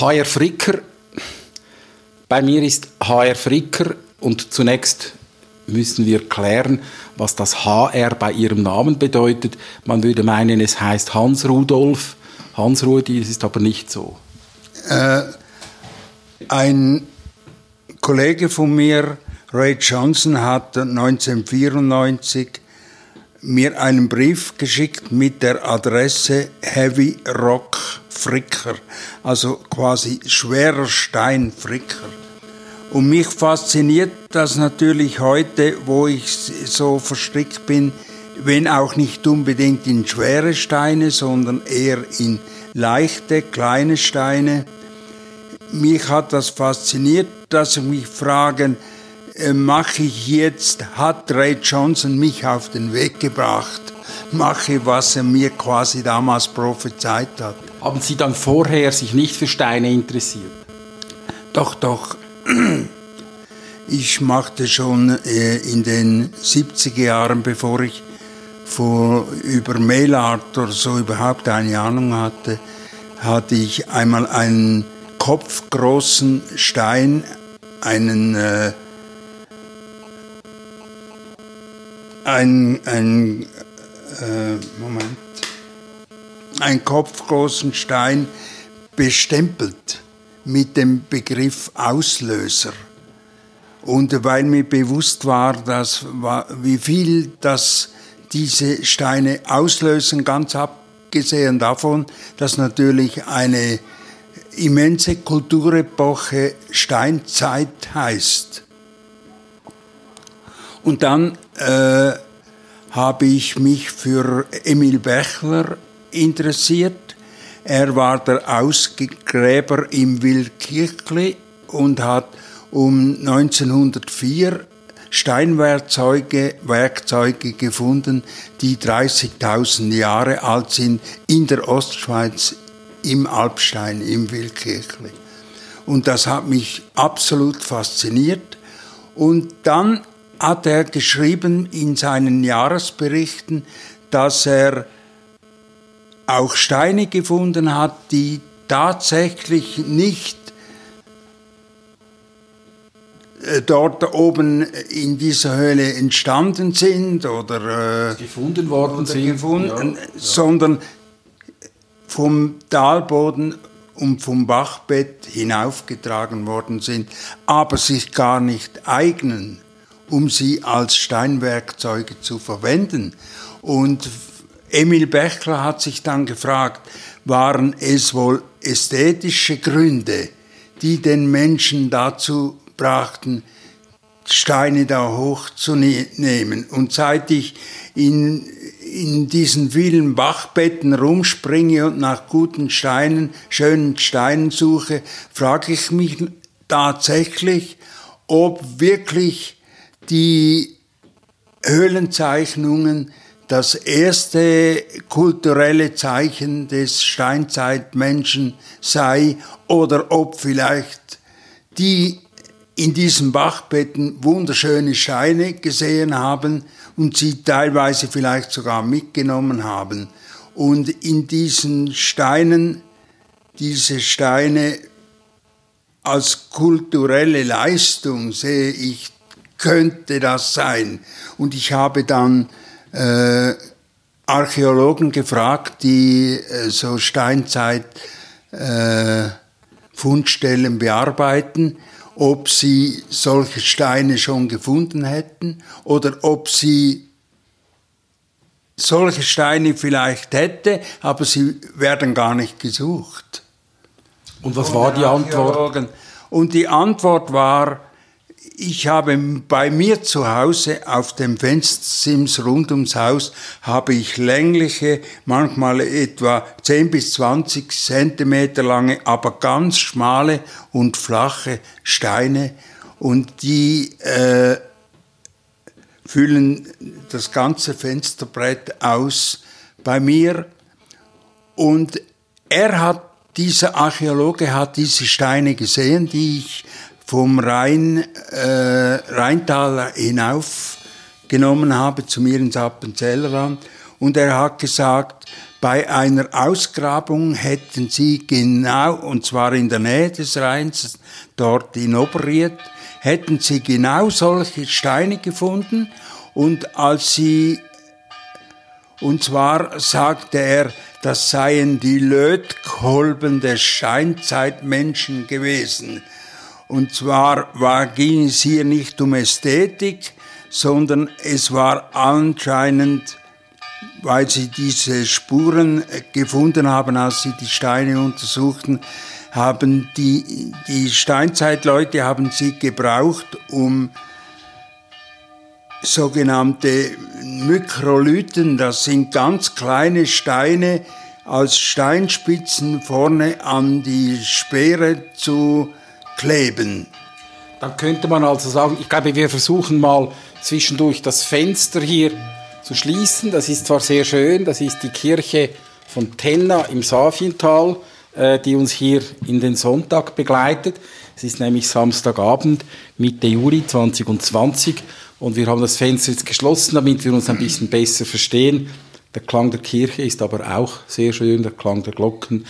HR Fricker. Bei mir ist HR Fricker und zunächst müssen wir klären, was das HR bei Ihrem Namen bedeutet. Man würde meinen, es heißt Hans Rudolf. Hans Rudi, das ist aber nicht so. Äh, ein Kollege von mir, Ray Johnson, hat 1994 mir einen Brief geschickt mit der Adresse Heavy Rock Fricker, also quasi schwerer Stein Fricker. Und mich fasziniert das natürlich heute, wo ich so verstrickt bin, wenn auch nicht unbedingt in schwere Steine, sondern eher in leichte, kleine Steine. Mich hat das fasziniert, dass ich mich fragen, mache ich jetzt, hat Ray Johnson mich auf den Weg gebracht, mache, was er mir quasi damals prophezeit hat. Haben Sie dann vorher sich nicht für Steine interessiert? Doch, doch. Ich machte schon äh, in den 70er Jahren, bevor ich vor, über Mailart oder so überhaupt eine Ahnung hatte, hatte ich einmal einen kopfgroßen Stein, einen, ein, ein äh, Moment, einen kopfgroßen Stein bestempelt mit dem Begriff Auslöser. Und weil mir bewusst war, dass, wie viel das diese Steine auslösen, ganz abgesehen davon, dass natürlich eine immense Kulturepoche Steinzeit heißt. Und dann äh, habe ich mich für Emil Bechler interessiert er war der Ausgräber im Wildkirchli und hat um 1904 Steinwerkzeuge Werkzeuge gefunden, die 30.000 Jahre alt sind in der Ostschweiz im Alpstein, im Wildkirchli. Und das hat mich absolut fasziniert. Und dann hat er geschrieben in seinen Jahresberichten, dass er auch Steine gefunden hat, die tatsächlich nicht äh, dort oben in dieser Höhle entstanden sind oder äh, gefunden worden oder sind, gefunden, ja, sondern vom Talboden und vom Bachbett hinaufgetragen worden sind, aber sich gar nicht eignen, um sie als Steinwerkzeuge zu verwenden. Und Emil Bechler hat sich dann gefragt, waren es wohl ästhetische Gründe, die den Menschen dazu brachten, Steine da hochzunehmen. Und seit ich in, in diesen vielen Bachbetten rumspringe und nach guten Steinen, schönen Steinen suche, frage ich mich tatsächlich, ob wirklich die Höhlenzeichnungen das erste kulturelle Zeichen des Steinzeitmenschen sei oder ob vielleicht die in diesen Bachbetten wunderschöne Steine gesehen haben und sie teilweise vielleicht sogar mitgenommen haben. Und in diesen Steinen, diese Steine als kulturelle Leistung sehe ich, könnte das sein. Und ich habe dann äh, Archäologen gefragt, die äh, so Steinzeit äh, Fundstellen bearbeiten, ob sie solche Steine schon gefunden hätten oder ob sie solche Steine vielleicht hätte, aber sie werden gar nicht gesucht. Und was war die Antwort? Und die Antwort war, ich habe bei mir zu Hause auf dem Fenstersims rund ums Haus habe ich längliche, manchmal etwa 10 bis 20 Zentimeter lange, aber ganz schmale und flache Steine. Und die äh, füllen das ganze Fensterbrett aus bei mir. Und er hat dieser Archäologe hat diese Steine gesehen, die ich vom Rhein, äh, Rheintal hinauf genommen habe zu mir ins Appenzellerland. Und er hat gesagt, bei einer Ausgrabung hätten sie genau, und zwar in der Nähe des Rheins, dort in Oberried, hätten sie genau solche Steine gefunden und als sie, und zwar sagte er, das seien die Lötkolben des Scheinzeitmenschen gewesen. Und zwar war, ging es hier nicht um Ästhetik, sondern es war anscheinend, weil sie diese Spuren gefunden haben, als sie die Steine untersuchten, haben die, die Steinzeitleute haben sie gebraucht, um sogenannte Mikrolyten, das sind ganz kleine Steine, als Steinspitzen vorne an die Speere zu kleben. Dann könnte man also sagen, ich glaube, wir versuchen mal zwischendurch das Fenster hier zu schließen. Das ist zwar sehr schön, das ist die Kirche von Tenna im Safiental, äh, die uns hier in den Sonntag begleitet. Es ist nämlich Samstagabend, Mitte Juli 2020 und wir haben das Fenster jetzt geschlossen, damit wir uns ein bisschen besser verstehen. Der Klang der Kirche ist aber auch sehr schön, der Klang der Glocken.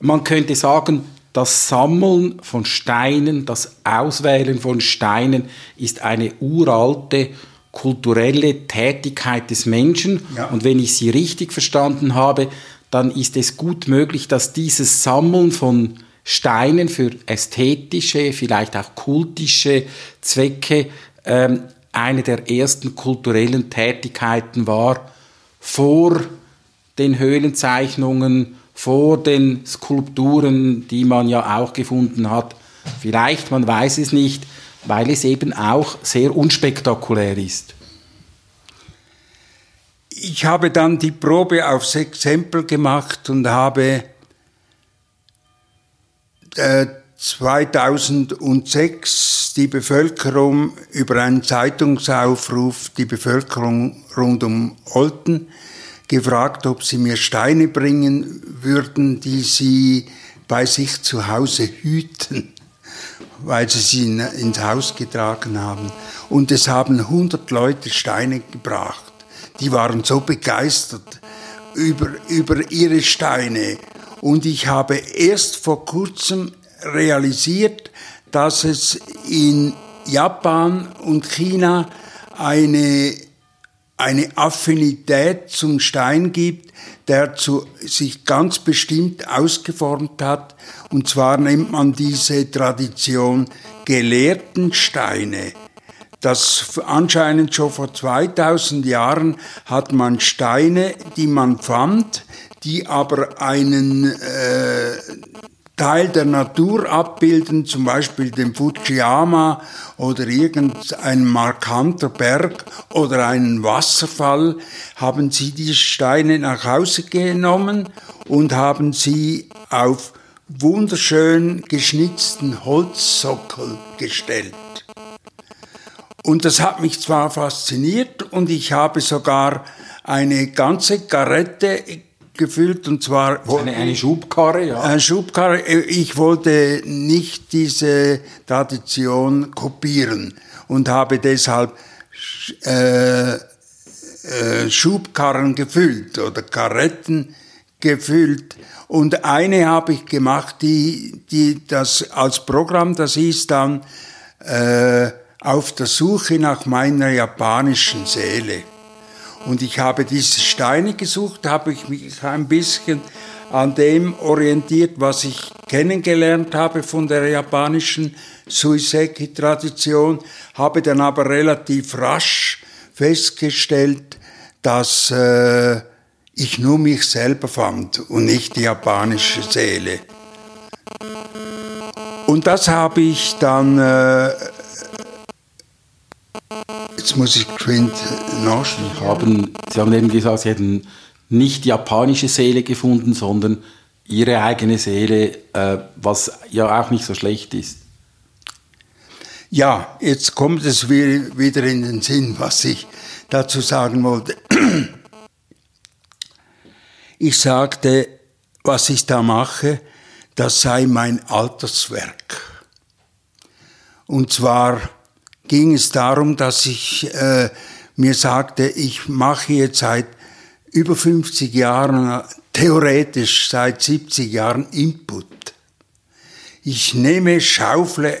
Man könnte sagen, das Sammeln von Steinen, das Auswählen von Steinen ist eine uralte kulturelle Tätigkeit des Menschen. Ja. Und wenn ich Sie richtig verstanden habe, dann ist es gut möglich, dass dieses Sammeln von Steinen für ästhetische, vielleicht auch kultische Zwecke ähm, eine der ersten kulturellen Tätigkeiten war, vor den Höhlenzeichnungen, vor den Skulpturen, die man ja auch gefunden hat. Vielleicht, man weiß es nicht, weil es eben auch sehr unspektakulär ist. Ich habe dann die Probe aufs Exempel gemacht und habe äh, 2006 die Bevölkerung über einen Zeitungsaufruf, die Bevölkerung rund um Olten, gefragt, ob sie mir Steine bringen würden, die sie bei sich zu Hause hüten, weil sie sie ins Haus getragen haben. Und es haben 100 Leute Steine gebracht. Die waren so begeistert über, über ihre Steine. Und ich habe erst vor kurzem realisiert, dass es in Japan und China eine, eine Affinität zum Stein gibt, der zu, sich ganz bestimmt ausgeformt hat. Und zwar nennt man diese Tradition gelehrten Steine. Das anscheinend schon vor 2000 Jahren hat man Steine, die man fand, die aber einen äh, Teil der Natur abbilden, zum Beispiel den Fujiyama oder irgendein markanter Berg oder einen Wasserfall, haben sie die Steine nach Hause genommen und haben sie auf wunderschön geschnitzten Holzsockel gestellt. Und das hat mich zwar fasziniert und ich habe sogar eine ganze Garette gefüllt und zwar eine, eine Schubkarre, ja. Eine Schubkarre. Ich wollte nicht diese Tradition kopieren und habe deshalb äh, äh, Schubkarren gefüllt oder Karetten gefüllt. Und eine habe ich gemacht, die, die das als Programm, das hieß dann äh, auf der Suche nach meiner japanischen Seele. Und ich habe diese Steine gesucht, habe ich mich ein bisschen an dem orientiert, was ich kennengelernt habe von der japanischen Suiseki-Tradition, habe dann aber relativ rasch festgestellt, dass äh, ich nur mich selber fand und nicht die japanische Seele. Und das habe ich dann äh, Jetzt muss ich geschwind nachschauen. Haben, Sie haben eben gesagt, Sie hätten nicht die japanische Seele gefunden, sondern Ihre eigene Seele, äh, was ja auch nicht so schlecht ist. Ja, jetzt kommt es wieder in den Sinn, was ich dazu sagen wollte. Ich sagte, was ich da mache, das sei mein Alterswerk. Und zwar ging es darum, dass ich äh, mir sagte, ich mache jetzt seit über 50 Jahren theoretisch seit 70 Jahren Input. Ich nehme, schaufle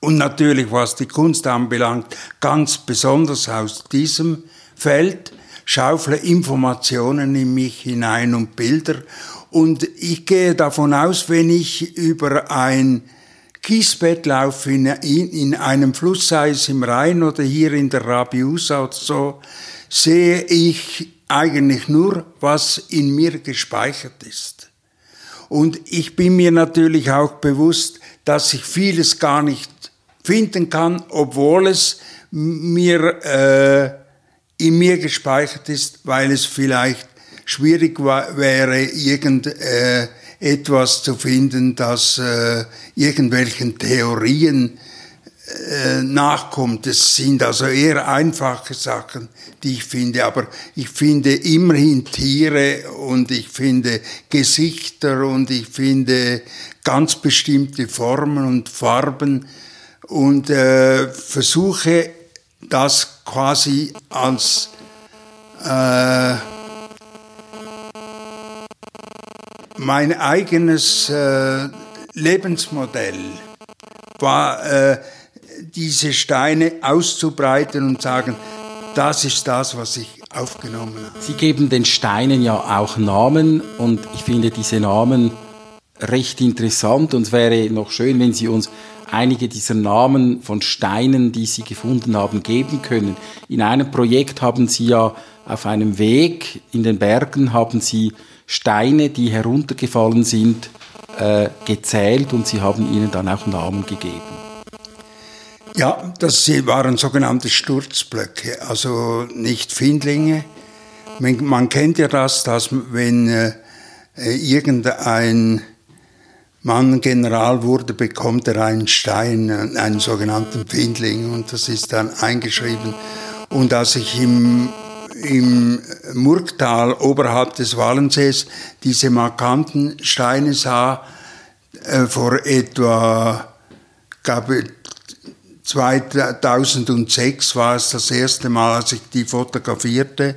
und natürlich, was die Kunst anbelangt, ganz besonders aus diesem Feld, schaufle Informationen in mich hinein und Bilder. Und ich gehe davon aus, wenn ich über ein Kiesbett laufe in, in, in einem Fluss, sei es im Rhein oder hier in der Rabiusa oder so, sehe ich eigentlich nur, was in mir gespeichert ist. Und ich bin mir natürlich auch bewusst, dass ich vieles gar nicht finden kann, obwohl es mir äh, in mir gespeichert ist, weil es vielleicht schwierig wäre, irgendetwas äh, zu finden, das äh, irgendwelchen Theorien äh, nachkommt. Es sind also eher einfache Sachen, die ich finde, aber ich finde immerhin Tiere und ich finde Gesichter und ich finde ganz bestimmte Formen und Farben und äh, versuche das quasi als äh, mein eigenes äh, Lebensmodell war, äh, diese Steine auszubreiten und sagen, das ist das, was ich aufgenommen habe. Sie geben den Steinen ja auch Namen und ich finde diese Namen recht interessant und es wäre noch schön, wenn Sie uns einige dieser Namen von Steinen, die Sie gefunden haben, geben können. In einem Projekt haben Sie ja auf einem Weg in den Bergen haben Sie Steine, die heruntergefallen sind, äh, gezählt und Sie haben ihnen dann auch Namen gegeben. Ja, das waren sogenannte Sturzblöcke, also nicht Findlinge. Man, kennt ja das, dass wenn äh, irgendein Mann General wurde, bekommt er einen Stein, einen sogenannten Findling, und das ist dann eingeschrieben. Und als ich im, im Murgtal oberhalb des Wallensees diese markanten Steine sah, äh, vor etwa, glaube 2006 war es das erste Mal, als ich die fotografierte,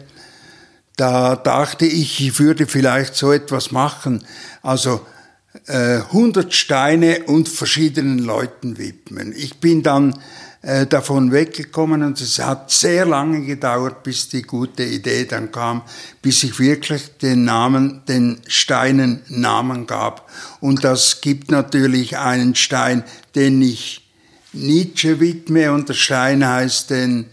da dachte ich, ich würde vielleicht so etwas machen. Also 100 äh, Steine und verschiedenen Leuten widmen. Ich bin dann äh, davon weggekommen und es hat sehr lange gedauert, bis die gute Idee dann kam, bis ich wirklich den Namen, den Steinen Namen gab. Und das gibt natürlich einen Stein, den ich Nietzsche widme und der Stein heißt denn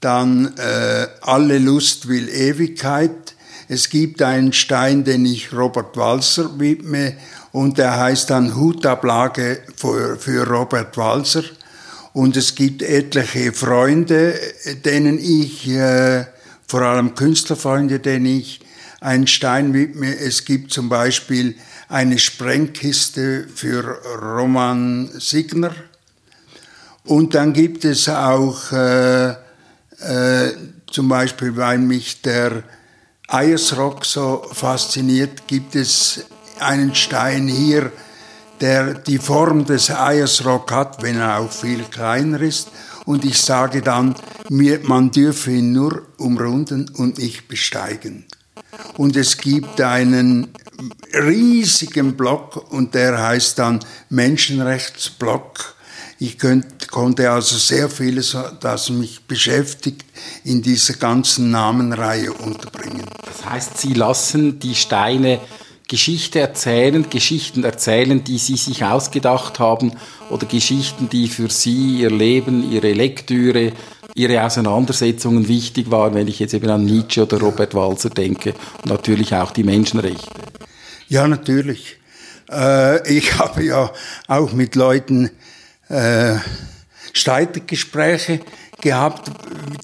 dann äh, Alle Lust will Ewigkeit. Es gibt einen Stein, den ich Robert Walser widme und der heißt dann Hutablage für, für Robert Walser. Und es gibt etliche Freunde, denen ich, äh, vor allem Künstlerfreunde, denen ich einen Stein widme. Es gibt zum Beispiel eine Sprengkiste für Roman Signer. Und dann gibt es auch äh, äh, zum Beispiel, weil mich der Eiersrock so fasziniert, gibt es einen Stein hier, der die Form des Eiersrock hat, wenn er auch viel kleiner ist. Und ich sage dann, man dürfe ihn nur umrunden und nicht besteigen. Und es gibt einen riesigen Block und der heißt dann Menschenrechtsblock. Ich könnt, konnte also sehr vieles, das mich beschäftigt, in dieser ganzen Namenreihe unterbringen. Das heißt, Sie lassen die Steine Geschichte erzählen, Geschichten erzählen, die Sie sich ausgedacht haben oder Geschichten, die für Sie, Ihr Leben, Ihre Lektüre, Ihre Auseinandersetzungen wichtig waren, wenn ich jetzt eben an Nietzsche oder Robert Walser denke und natürlich auch die Menschenrechte. Ja, natürlich. Äh, ich habe ja auch mit Leuten äh, Streitgespräche gehabt,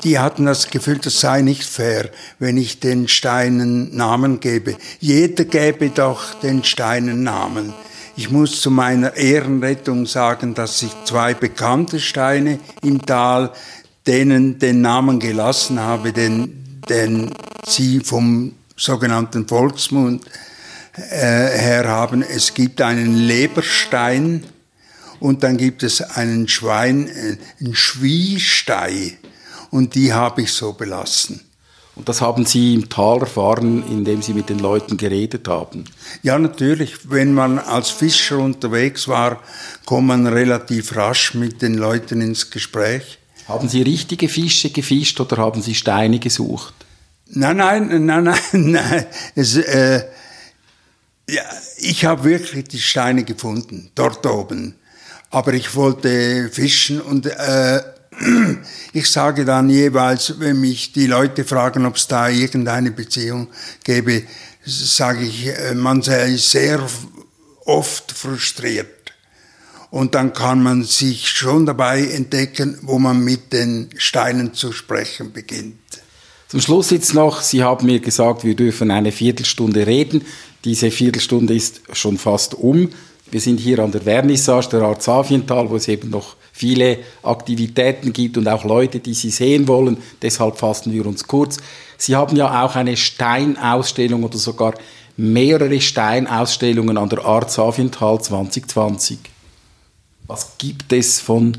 die hatten das Gefühl, das sei nicht fair, wenn ich den Steinen Namen gebe. Jeder gäbe doch den Steinen Namen. Ich muss zu meiner Ehrenrettung sagen, dass ich zwei bekannte Steine im Tal denen den Namen gelassen habe, den, den sie vom sogenannten Volksmund äh, her haben. Es gibt einen Leberstein, und dann gibt es einen Schwein, äh, einen Schwiestei und die habe ich so belassen. Und das haben Sie im Tal erfahren, indem Sie mit den Leuten geredet haben? Ja, natürlich. Wenn man als Fischer unterwegs war, kommt man relativ rasch mit den Leuten ins Gespräch. Haben Sie richtige Fische gefischt oder haben Sie Steine gesucht? Nein, nein, nein, nein, nein. Es, äh, ja, ich habe wirklich die Steine gefunden, dort oben. Aber ich wollte fischen und äh, ich sage dann jeweils, wenn mich die Leute fragen, ob es da irgendeine Beziehung gäbe, sage ich, äh, man sei sehr oft frustriert. Und dann kann man sich schon dabei entdecken, wo man mit den Steinen zu sprechen beginnt. Zum Schluss jetzt noch, Sie haben mir gesagt, wir dürfen eine Viertelstunde reden. Diese Viertelstunde ist schon fast um. Wir sind hier an der Vernissage der Art Safiental, wo es eben noch viele Aktivitäten gibt und auch Leute, die Sie sehen wollen. Deshalb fassen wir uns kurz. Sie haben ja auch eine Steinausstellung oder sogar mehrere Steinausstellungen an der Art Safiental 2020. Was gibt es von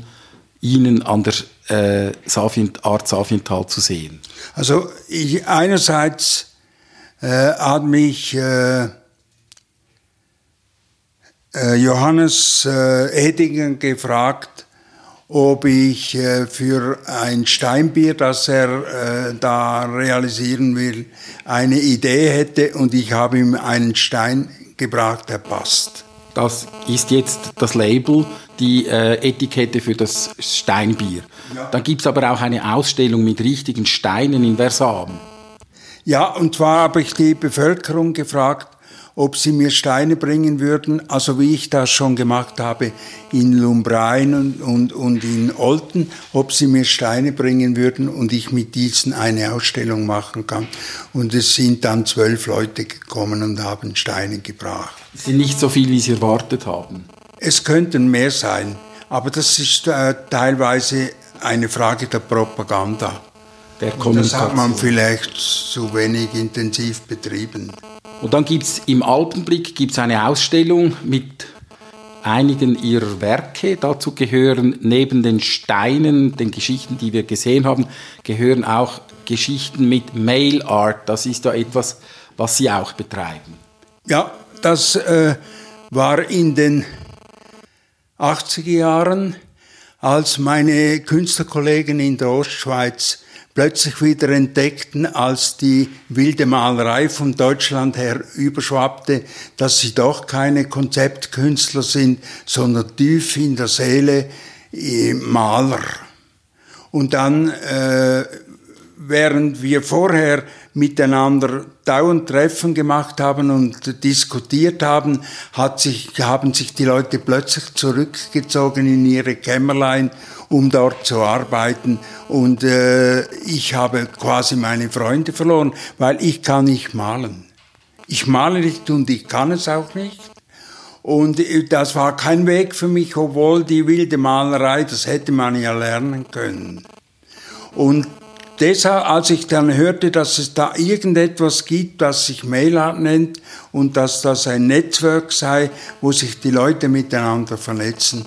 Ihnen an der äh, Safient, Art Safiental zu sehen? Also ich, einerseits äh, hat mich äh Johannes äh, Edinger gefragt, ob ich äh, für ein Steinbier, das er äh, da realisieren will, eine Idee hätte und ich habe ihm einen Stein gebracht, der passt. Das ist jetzt das Label, die äh, Etikette für das Steinbier. Ja. Dann gibt es aber auch eine Ausstellung mit richtigen Steinen in Versailles. Ja, und zwar habe ich die Bevölkerung gefragt, ob sie mir Steine bringen würden, also wie ich das schon gemacht habe in Lumbrein und, und, und in Olten, ob sie mir Steine bringen würden und ich mit diesen eine Ausstellung machen kann. Und es sind dann zwölf Leute gekommen und haben Steine gebracht. Es sind nicht so viel, wie Sie erwartet haben. Es könnten mehr sein, aber das ist äh, teilweise eine Frage der Propaganda. Der. Das hat man vielleicht zu wenig intensiv betrieben. Und dann gibt es im Alpenblick gibt's eine Ausstellung mit einigen ihrer Werke. Dazu gehören neben den Steinen, den Geschichten, die wir gesehen haben, gehören auch Geschichten mit Mail Art. Das ist da etwas, was Sie auch betreiben. Ja, das äh, war in den 80er Jahren, als meine Künstlerkollegen in der Ostschweiz plötzlich wieder entdeckten, als die wilde Malerei von Deutschland her überschwappte, dass sie doch keine Konzeptkünstler sind, sondern tief in der Seele äh, Maler. Und dann, äh, während wir vorher miteinander dauernd Treffen gemacht haben und diskutiert haben, hat sich, haben sich die Leute plötzlich zurückgezogen in ihre Kämmerlein um dort zu arbeiten. Und äh, ich habe quasi meine Freunde verloren, weil ich kann nicht malen. Ich male nicht und ich kann es auch nicht. Und äh, das war kein Weg für mich, obwohl die wilde Malerei, das hätte man ja lernen können. Und deshalb, als ich dann hörte, dass es da irgendetwas gibt, das sich Mailart nennt und dass das ein Netzwerk sei, wo sich die Leute miteinander vernetzen,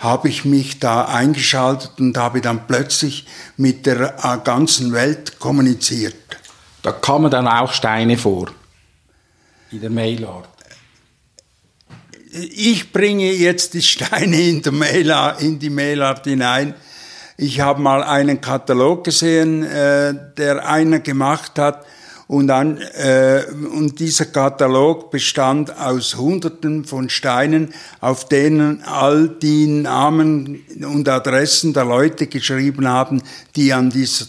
habe ich mich da eingeschaltet und habe dann plötzlich mit der äh, ganzen Welt kommuniziert. Da kamen dann auch Steine vor in der Mailart. Ich bringe jetzt die Steine in, die Mailart hinein. Ich habe mal einen Katalog gesehen, äh, der einer gemacht hat und, dann, äh, und dieser Katalog bestand aus Hunderten von Steinen, auf denen all die Namen und Adressen der Leute geschrieben haben, die an dieser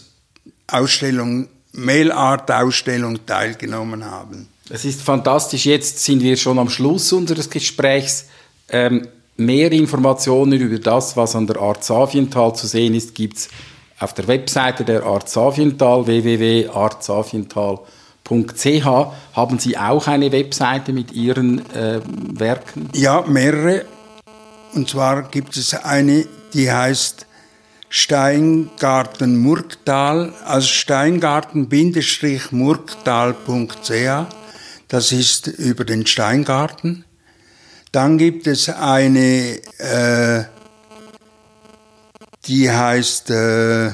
Ausstellung, Mailart-Ausstellung teilgenommen haben. Es ist fantastisch. Jetzt sind wir schon am Schluss unseres Gesprächs. Ähm, mehr Informationen über das, was an der Art Safiental zu sehen ist, gibt es auf der Webseite der Art Safiental, www.artsafiental.ch. Haben Sie auch eine Webseite mit Ihren äh, Werken? Ja, mehrere. Und zwar gibt es eine, die heißt Steingarten Murgtal, also Steingarten-murgtal.ch. Das ist über den Steingarten. Dann gibt es eine, äh, die heißt äh,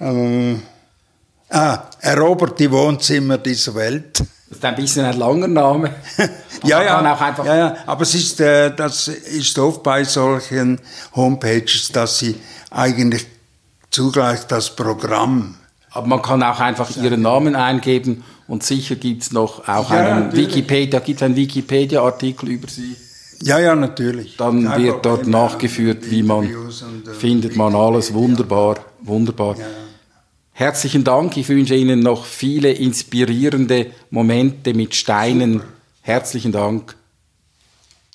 ähm, ah, erobert die Wohnzimmer dieser Welt. Das ist ein bisschen ein langer Name. ja, ja, ja, ja, aber es ist, äh, das ist oft bei solchen Homepages, dass sie eigentlich zugleich das Programm aber man kann auch einfach ihren Namen eingeben und sicher gibt es noch auch ja, einen natürlich. Wikipedia, gibt einen Wikipedia-Artikel über sie. Ja, ja, natürlich. Dann ja, wird dort nachgeführt, wie man und, äh, findet man alles wunderbar, wunderbar. Ja. Herzlichen Dank. Ich wünsche Ihnen noch viele inspirierende Momente mit Steinen. Super. Herzlichen Dank.